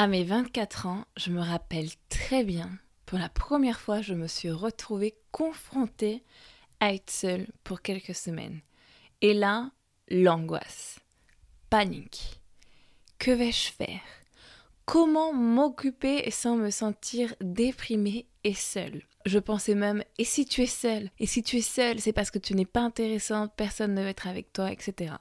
À mes 24 ans, je me rappelle très bien, pour la première fois, je me suis retrouvée confrontée à être seule pour quelques semaines. Et là, l'angoisse, panique. Que vais-je faire? Comment m'occuper sans me sentir déprimée et seule? Je pensais même, et si tu es seule? Et si tu es seule, c'est parce que tu n'es pas intéressante, personne ne veut être avec toi, etc.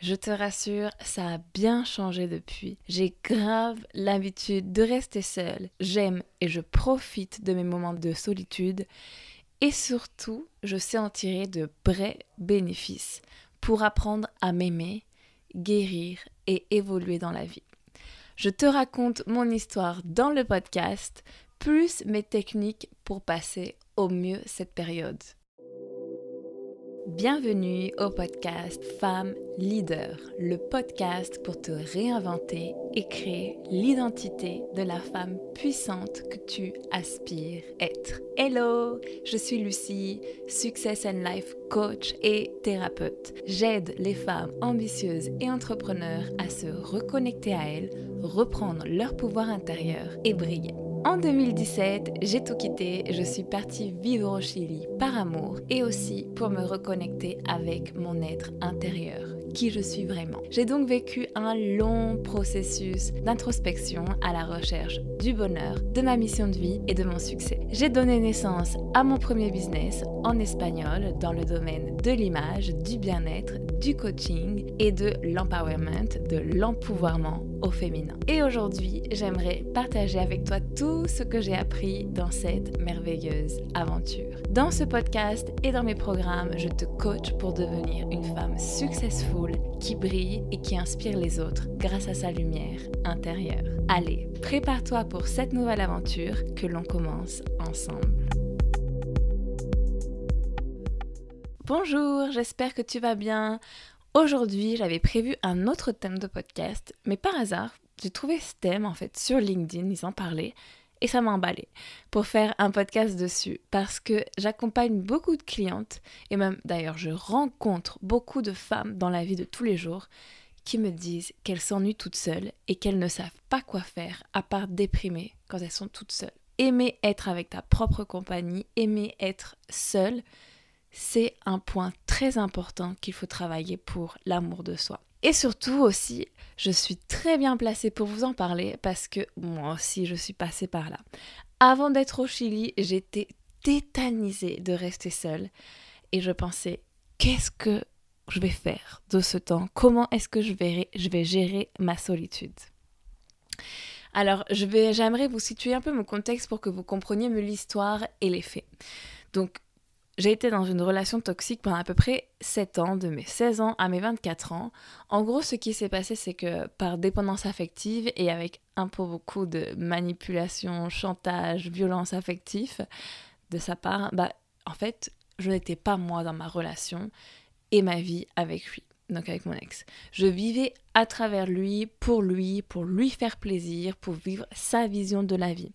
Je te rassure, ça a bien changé depuis. J'ai grave l'habitude de rester seule. J'aime et je profite de mes moments de solitude. Et surtout, je sais en tirer de vrais bénéfices pour apprendre à m'aimer, guérir et évoluer dans la vie. Je te raconte mon histoire dans le podcast, plus mes techniques pour passer au mieux cette période. Bienvenue au podcast Femme Leader, le podcast pour te réinventer et créer l'identité de la femme puissante que tu aspires être. Hello, je suis Lucie, Success and Life coach et thérapeute. J'aide les femmes ambitieuses et entrepreneurs à se reconnecter à elles, reprendre leur pouvoir intérieur et briller. En 2017, j'ai tout quitté, je suis partie vivre au Chili par amour et aussi pour me reconnecter avec mon être intérieur, qui je suis vraiment. J'ai donc vécu un long processus d'introspection à la recherche du bonheur, de ma mission de vie et de mon succès. J'ai donné naissance à mon premier business en espagnol dans le domaine de l'image, du bien-être, du coaching et de l'empowerment, de l'empouvoirment au féminin. Et aujourd'hui, j'aimerais partager avec toi tout ce que j'ai appris dans cette merveilleuse aventure. Dans ce podcast et dans mes programmes, je te coach pour devenir une femme successful qui brille et qui inspire les autres grâce à sa lumière intérieure. Allez, prépare-toi pour cette nouvelle aventure que l'on commence ensemble. Bonjour, j'espère que tu vas bien. Aujourd'hui, j'avais prévu un autre thème de podcast, mais par hasard, j'ai trouvé ce thème en fait sur LinkedIn, ils en parlaient, et ça m'a emballé pour faire un podcast dessus parce que j'accompagne beaucoup de clientes et même d'ailleurs je rencontre beaucoup de femmes dans la vie de tous les jours qui me disent qu'elles s'ennuient toutes seules et qu'elles ne savent pas quoi faire à part déprimer quand elles sont toutes seules. Aimer être avec ta propre compagnie, aimer être seule, c'est un point très important qu'il faut travailler pour l'amour de soi. Et surtout aussi, je suis très bien placée pour vous en parler parce que moi aussi je suis passée par là. Avant d'être au Chili, j'étais tétanisée de rester seule et je pensais qu'est-ce que je vais faire de ce temps? Comment est-ce que je vais, je vais gérer ma solitude? Alors, j'aimerais vous situer un peu mon contexte pour que vous compreniez mieux l'histoire et les faits. Donc, j'ai été dans une relation toxique pendant à peu près 7 ans, de mes 16 ans à mes 24 ans. En gros, ce qui s'est passé, c'est que par dépendance affective et avec un peu beaucoup de manipulation, chantage, violence affective de sa part, bah, en fait, je n'étais pas moi dans ma relation et ma vie avec lui donc avec mon ex. Je vivais à travers lui, pour lui, pour lui faire plaisir, pour vivre sa vision de la vie.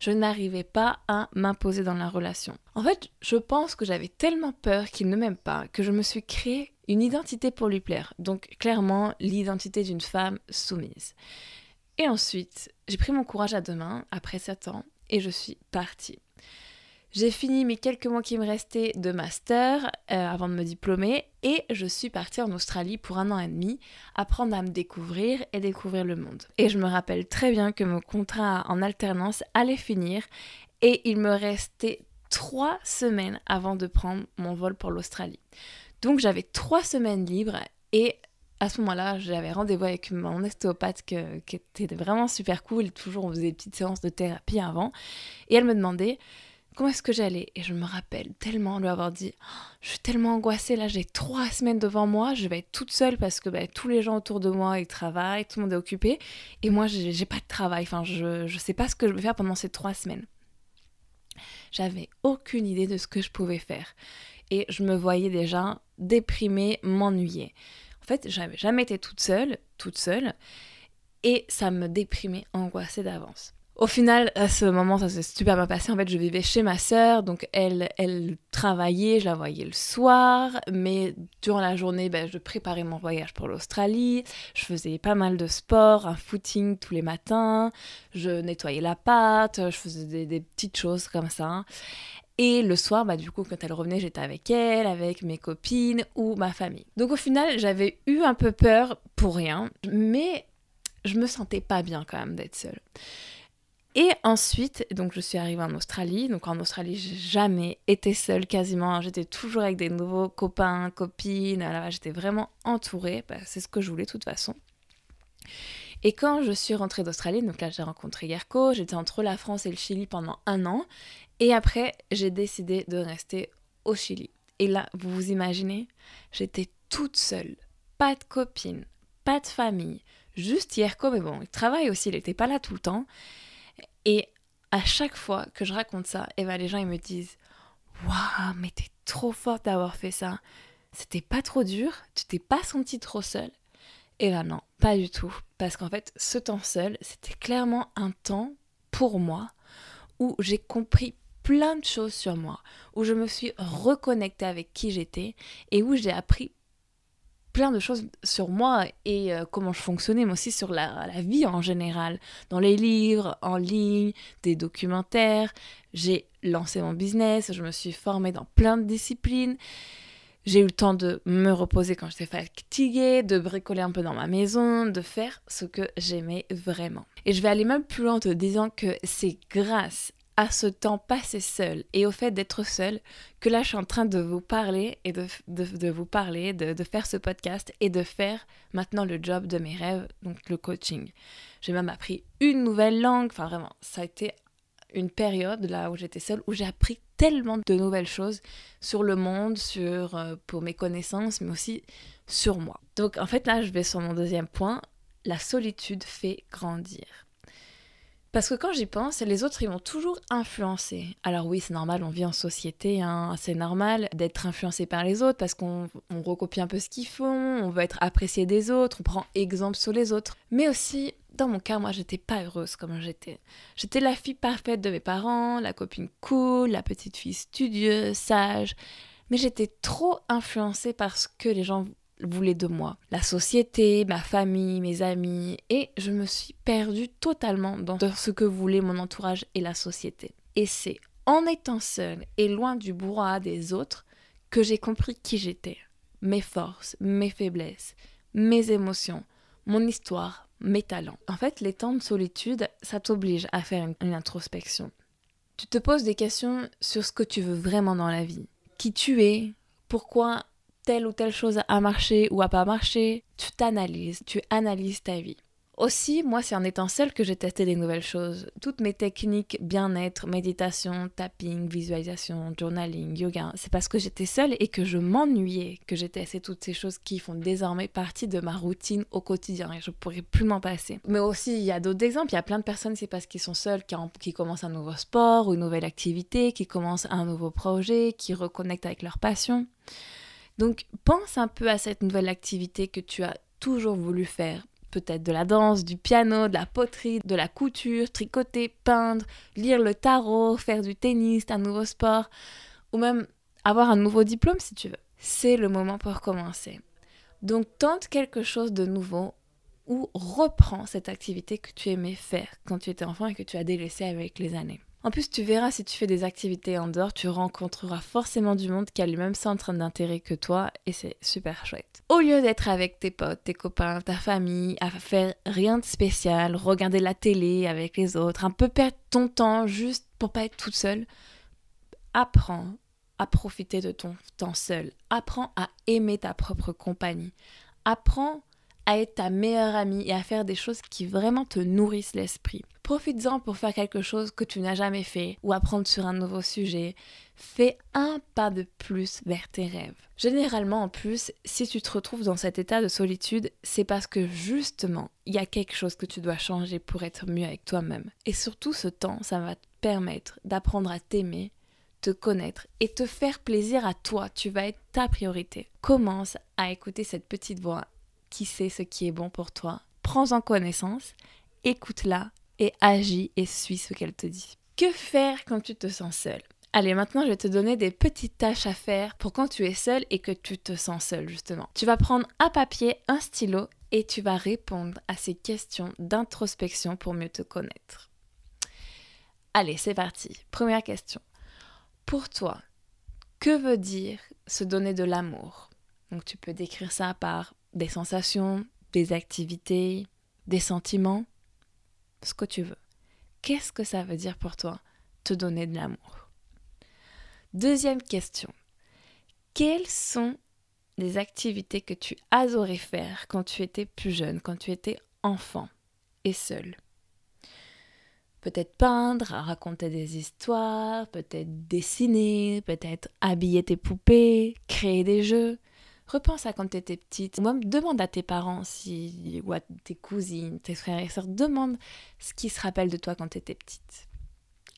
Je n'arrivais pas à m'imposer dans la relation. En fait, je pense que j'avais tellement peur qu'il ne m'aime pas que je me suis créé une identité pour lui plaire. Donc clairement, l'identité d'une femme soumise. Et ensuite, j'ai pris mon courage à deux mains après sept ans et je suis partie. J'ai fini mes quelques mois qui me restaient de master euh, avant de me diplômer et je suis partie en Australie pour un an et demi, apprendre à me découvrir et découvrir le monde. Et je me rappelle très bien que mon contrat en alternance allait finir et il me restait trois semaines avant de prendre mon vol pour l'Australie. Donc j'avais trois semaines libres et à ce moment-là, j'avais rendez-vous avec mon ostéopathe qui était vraiment super cool. Toujours, on faisait des petites séances de thérapie avant. Et elle me demandait comment est-ce que j'allais? Et je me rappelle tellement lui avoir dit Je suis tellement angoissée, là j'ai trois semaines devant moi, je vais être toute seule parce que bah, tous les gens autour de moi ils travaillent, tout le monde est occupé, et moi j'ai pas de travail, enfin je, je sais pas ce que je vais faire pendant ces trois semaines. J'avais aucune idée de ce que je pouvais faire. Et je me voyais déjà déprimée, m'ennuyer. En fait, j'avais jamais été toute seule, toute seule, et ça me déprimait, angoissée d'avance. Au final, à ce moment, ça s'est super bien passé. En fait, je vivais chez ma sœur, donc elle, elle travaillait, je la voyais le soir, mais durant la journée, ben, je préparais mon voyage pour l'Australie. Je faisais pas mal de sport, un footing tous les matins, je nettoyais la pâte, je faisais des, petites choses comme ça. Et le soir, bah, du coup, quand elle revenait, j'étais avec elle, avec mes copines ou ma famille. Donc au final, j'avais eu un peu peur pour rien, mais je me sentais pas bien quand même d'être seule. Et ensuite, donc je suis arrivée en Australie. Donc en Australie, j'ai jamais été seule quasiment. J'étais toujours avec des nouveaux copains, copines. Là, j'étais vraiment entourée. Bah, c'est ce que je voulais de toute façon. Et quand je suis rentrée d'Australie, donc là j'ai rencontré Yerko, j'étais entre la France et le Chili pendant un an. Et après, j'ai décidé de rester au Chili. Et là, vous vous imaginez, j'étais toute seule. Pas de copine, pas de famille. Juste Yerko, mais bon, il travaille aussi, il n'était pas là tout le temps. Et à chaque fois que je raconte ça, et eh ben, les gens ils me disent Waouh, mais t'es trop forte d'avoir fait ça. C'était pas trop dur, tu t'es pas sentie trop seule. Et ben non, pas du tout. Parce qu'en fait, ce temps seul, c'était clairement un temps pour moi où j'ai compris plein de choses sur moi, où je me suis reconnectée avec qui j'étais et où j'ai appris de choses sur moi et euh, comment je fonctionnais, mais aussi sur la, vie en général. Dans les livres, en ligne, des documentaires. J'ai lancé mon business, je me suis formée dans plein de disciplines. J'ai eu le temps de me reposer quand j'étais fatiguée, de bricoler un peu dans ma maison, de faire ce que j'aimais vraiment. Et je vais aller même plus loin en te disant que c'est grâce à ce temps passé seul et au fait d'être seul que là je suis en train de vous parler et de, de, vous parler, de, de, faire ce podcast et de faire maintenant le job de mes rêves, donc le coaching. J'ai même appris une nouvelle langue, enfin vraiment, ça a été une période là où j'étais seule où j'ai appris tellement de nouvelles choses sur le monde, sur euh, pour mes connaissances, mais aussi sur moi. Donc en fait là je vais sur mon deuxième point, la solitude fait grandir. Parce que quand j'y pense, les autres, ils vont toujours influencer. Alors oui, c'est normal, on vit en société, hein, c'est normal d'être influencé par les autres parce qu'on recopie un peu ce qu'ils font, on veut être apprécié des autres, on prend exemple sur les autres. Mais aussi, dans mon cas, moi, j'étais pas heureuse comme j'étais. J'étais la fille parfaite de mes parents, la copine cool, la petite fille studieuse, sage. Mais j'étais trop influencée par ce que les gens voulait de moi. La société, ma famille, mes amis, et je me suis perdue totalement dans ce que voulait mon entourage et la société. Et c'est en étant seule et loin du brouhaha des autres que j'ai compris qui j'étais, mes forces, mes faiblesses, mes émotions, mon histoire, mes talents. En fait, les temps de solitude, ça t'oblige à faire une introspection. Tu te poses des questions sur ce que tu veux vraiment dans la vie. Qui tu es, pourquoi telle ou telle chose a marché ou a pas marché, tu t'analyses, tu analyses ta vie. Aussi, moi, c'est en étant seule que j'ai testé des nouvelles choses. Toutes mes techniques bien-être, méditation, tapping, visualisation, journaling, yoga, c'est parce que j'étais seule et que je m'ennuyais que j'ai testé toutes ces choses qui font désormais partie de ma routine au quotidien et je pourrais plus m'en passer. Mais aussi, il y a d'autres exemples. Il y a plein de personnes, c'est parce qu'ils sont seuls qui, qui commencent un nouveau sport ou une nouvelle activité, qui commencent un nouveau projet, qui reconnectent avec leur passion. Donc pense un peu à cette nouvelle activité que tu as toujours voulu faire. Peut-être de la danse, du piano, de la poterie, de la couture, tricoter, peindre, lire le tarot, faire du tennis, un nouveau sport, ou même avoir un nouveau diplôme si tu veux. C'est le moment pour commencer. Donc tente quelque chose de nouveau ou reprends cette activité que tu aimais faire quand tu étais enfant et que tu as délaissée avec les années. En plus, tu verras si tu fais des activités en dehors, tu rencontreras forcément du monde qui a le même centre d'intérêt que toi et c'est super chouette. Au lieu d'être avec tes potes, tes copains, ta famille, à faire rien de spécial, regarder la télé avec les autres, un peu perdre ton temps juste pour pas être toute seule, apprends à profiter de ton temps seul. Apprends à aimer ta propre compagnie. Apprends à être ta meilleure amie et à faire des choses qui vraiment te nourrissent l'esprit. Profites-en pour faire quelque chose que tu n'as jamais fait ou apprendre sur un nouveau sujet. Fais un pas de plus vers tes rêves. Généralement, en plus, si tu te retrouves dans cet état de solitude, c'est parce que justement, il y a quelque chose que tu dois changer pour être mieux avec toi-même. Et surtout, ce temps, ça va te permettre d'apprendre à t'aimer, te connaître et te faire plaisir à toi. Tu vas être ta priorité. Commence à écouter cette petite voix qui sait ce qui est bon pour toi. Prends en connaissance, écoute-la et agis et suis ce qu'elle te dit. Que faire quand tu te sens seul Allez, maintenant je vais te donner des petites tâches à faire pour quand tu es seul et que tu te sens seul justement. Tu vas prendre un papier, un stylo et tu vas répondre à ces questions d'introspection pour mieux te connaître. Allez, c'est parti. Première question. Pour toi, que veut dire se donner de l'amour? Donc tu peux décrire ça par des sensations, des activités, des sentiments, ce que tu veux. Qu'est-ce que ça veut dire pour toi te donner de l'amour? Deuxième question. Quelles sont les activités que tu adorais faire quand tu étais plus jeune, quand tu étais enfant et seul Peut-être peindre, raconter des histoires, peut-être dessiner, peut-être habiller tes poupées, créer des jeux. Repense à quand tu étais petite. Ou demande à tes parents si, ou à tes cousines, tes frères et sœurs, demande ce qui se rappelle de toi quand tu étais petite.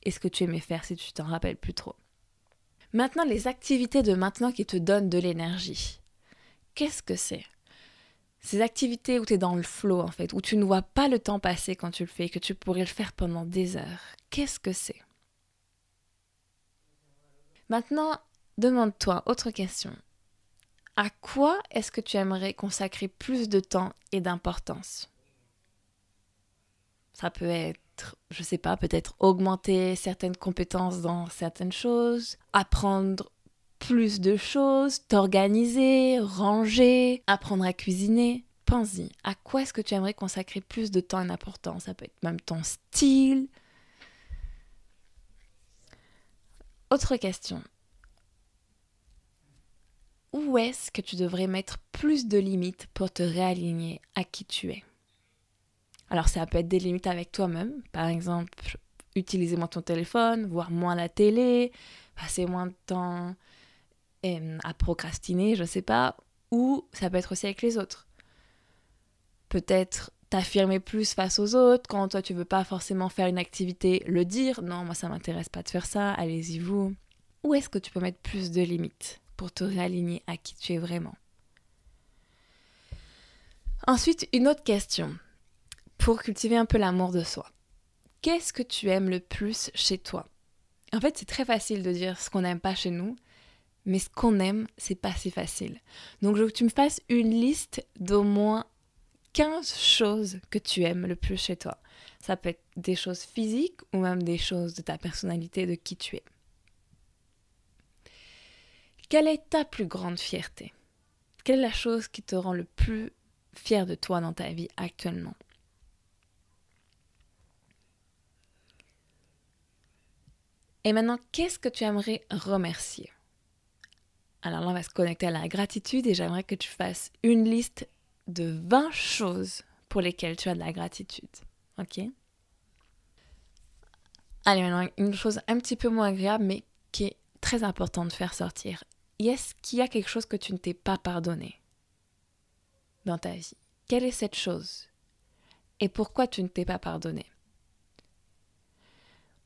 Et ce que tu aimais faire si tu t'en rappelles plus trop. Maintenant, les activités de maintenant qui te donnent de l'énergie. Qu'est-ce que c'est? Ces activités où tu es dans le flow, en fait, où tu ne vois pas le temps passer quand tu le fais, que tu pourrais le faire pendant des heures. Qu'est-ce que c'est? Maintenant, demande-toi, autre question à quoi est-ce que tu aimerais consacrer plus de temps et d'importance? Ça peut être, je sais pas, peut-être augmenter certaines compétences dans certaines choses, apprendre plus de choses, t'organiser, ranger, apprendre à cuisiner. Pense-y, à quoi est-ce que tu aimerais consacrer plus de temps et d'importance? Ça peut être même ton style. Autre question où est-ce que tu devrais mettre plus de limites pour te réaligner à qui tu es? Alors ça peut être des limites avec toi-même, par exemple utiliser moins ton téléphone, voir moins la télé, passer moins de temps à procrastiner, je sais pas, ou ça peut être aussi avec les autres. Peut-être t'affirmer plus face aux autres, quand toi tu veux pas forcément faire une activité, le dire, non, moi ça m'intéresse pas de faire ça, allez-y vous. Où est-ce que tu peux mettre plus de limites? Pour te réaligner à qui tu es vraiment. Ensuite, une autre question pour cultiver un peu l'amour de soi. Qu'est-ce que tu aimes le plus chez toi? En fait, c'est très facile de dire ce qu'on n'aime pas chez nous, mais ce qu'on aime, c'est pas si facile. Donc, je veux que tu me fasses une liste d'au moins 15 choses que tu aimes le plus chez toi. Ça peut être des choses physiques ou même des choses de ta personnalité, de qui tu es. Quelle est ta plus grande fierté? Quelle est la chose qui te rend le plus fier de toi dans ta vie actuellement? Et maintenant, qu'est-ce que tu aimerais remercier? Alors là, on va se connecter à la gratitude et j'aimerais que tu fasses une liste de 20 choses pour lesquelles tu as de la gratitude. Ok? Allez, maintenant, une chose un petit peu moins agréable, mais qui est très importante de faire sortir est-ce qu'il y a quelque chose que tu ne t'es pas pardonné dans ta vie? Quelle est cette chose? Et pourquoi tu ne t'es pas pardonné?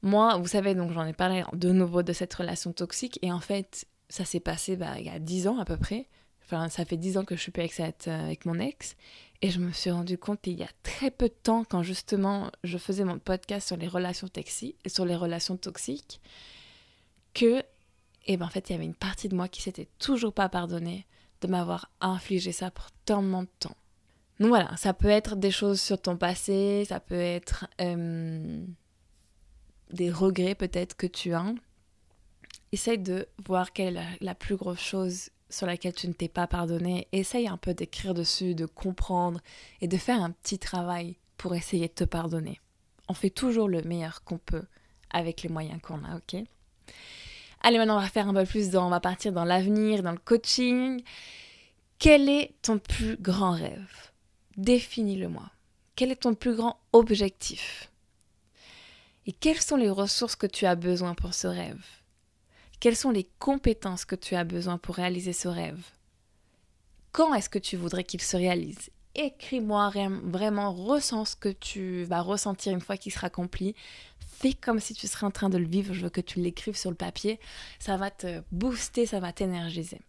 Moi, vous savez, donc j'en ai parlé de nouveau de cette relation toxique et en fait, ça s'est passé bah, il y a dix ans à peu près. Enfin, ça fait dix ans que je suis plus avec, euh, avec mon ex et je me suis rendu compte il y a très peu de temps quand justement je faisais mon podcast sur les relations, sur les relations toxiques que et ben en fait, il y avait une partie de moi qui s'était toujours pas pardonné de m'avoir infligé ça pour tellement de temps. Donc voilà, ça peut être des choses sur ton passé, ça peut être euh, des regrets peut-être que tu as. Essaye de voir quelle est la, plus grosse chose sur laquelle tu ne t'es pas pardonné. Essaye un peu d'écrire dessus, de comprendre et de faire un petit travail pour essayer de te pardonner. On fait toujours le meilleur qu'on peut avec les moyens qu'on a, ok? Allez, maintenant, on va faire un peu plus dans, on va partir dans l'avenir, dans le coaching. Quel est ton plus grand rêve? Définis-le-moi. Quel est ton plus grand objectif? Et quelles sont les ressources que tu as besoin pour ce rêve? Quelles sont les compétences que tu as besoin pour réaliser ce rêve? Quand est-ce que tu voudrais qu'il se réalise? Écris-moi vraiment, ressens ce que tu vas ressentir une fois qu'il sera accompli fais comme si tu serais en train de le vivre, je veux que tu l'écrives sur le papier, ça va te booster, ça va t'énergiser.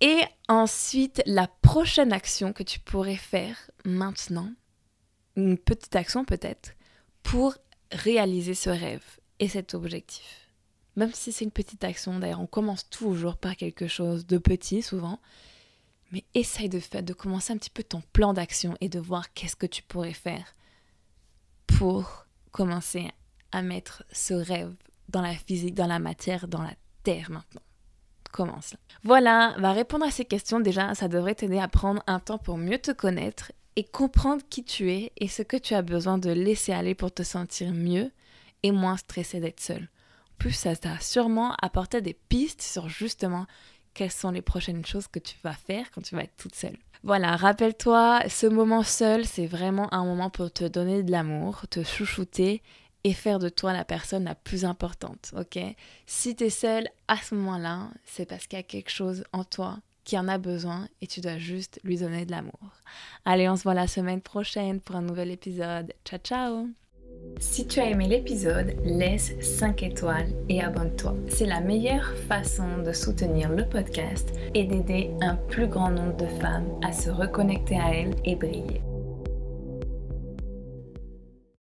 Et ensuite, la prochaine action que tu pourrais faire maintenant, une petite action peut-être pour réaliser ce rêve et cet objectif. Même si c'est une petite action, d'ailleurs on commence toujours par quelque chose de petit souvent, mais essaye de, faire, de commencer un petit peu ton plan d'action et de voir qu'est-ce que tu pourrais faire pour commencer à mettre ce rêve dans la physique, dans la matière, dans la terre maintenant. Commence. Voilà, va répondre à ces questions déjà, ça devrait t'aider à prendre un temps pour mieux te connaître et comprendre qui tu es et ce que tu as besoin de laisser aller pour te sentir mieux et moins stressé d'être seul. Plus ça t'a sûrement apporté des pistes sur justement quelles sont les prochaines choses que tu vas faire quand tu vas être toute seule. Voilà, rappelle-toi, ce moment seul, c'est vraiment un moment pour te donner de l'amour, te chouchouter et faire de toi la personne la plus importante, ok? Si tu es seule à ce moment-là, c'est parce qu'il y a quelque chose en toi qui en a besoin et tu dois juste lui donner de l'amour. Allez, on se voit la semaine prochaine pour un nouvel épisode. Ciao ciao si tu as aimé l'épisode, laisse 5 étoiles et abonne-toi. C'est la meilleure façon de soutenir le podcast et d'aider un plus grand nombre de femmes à se reconnecter à elles et briller.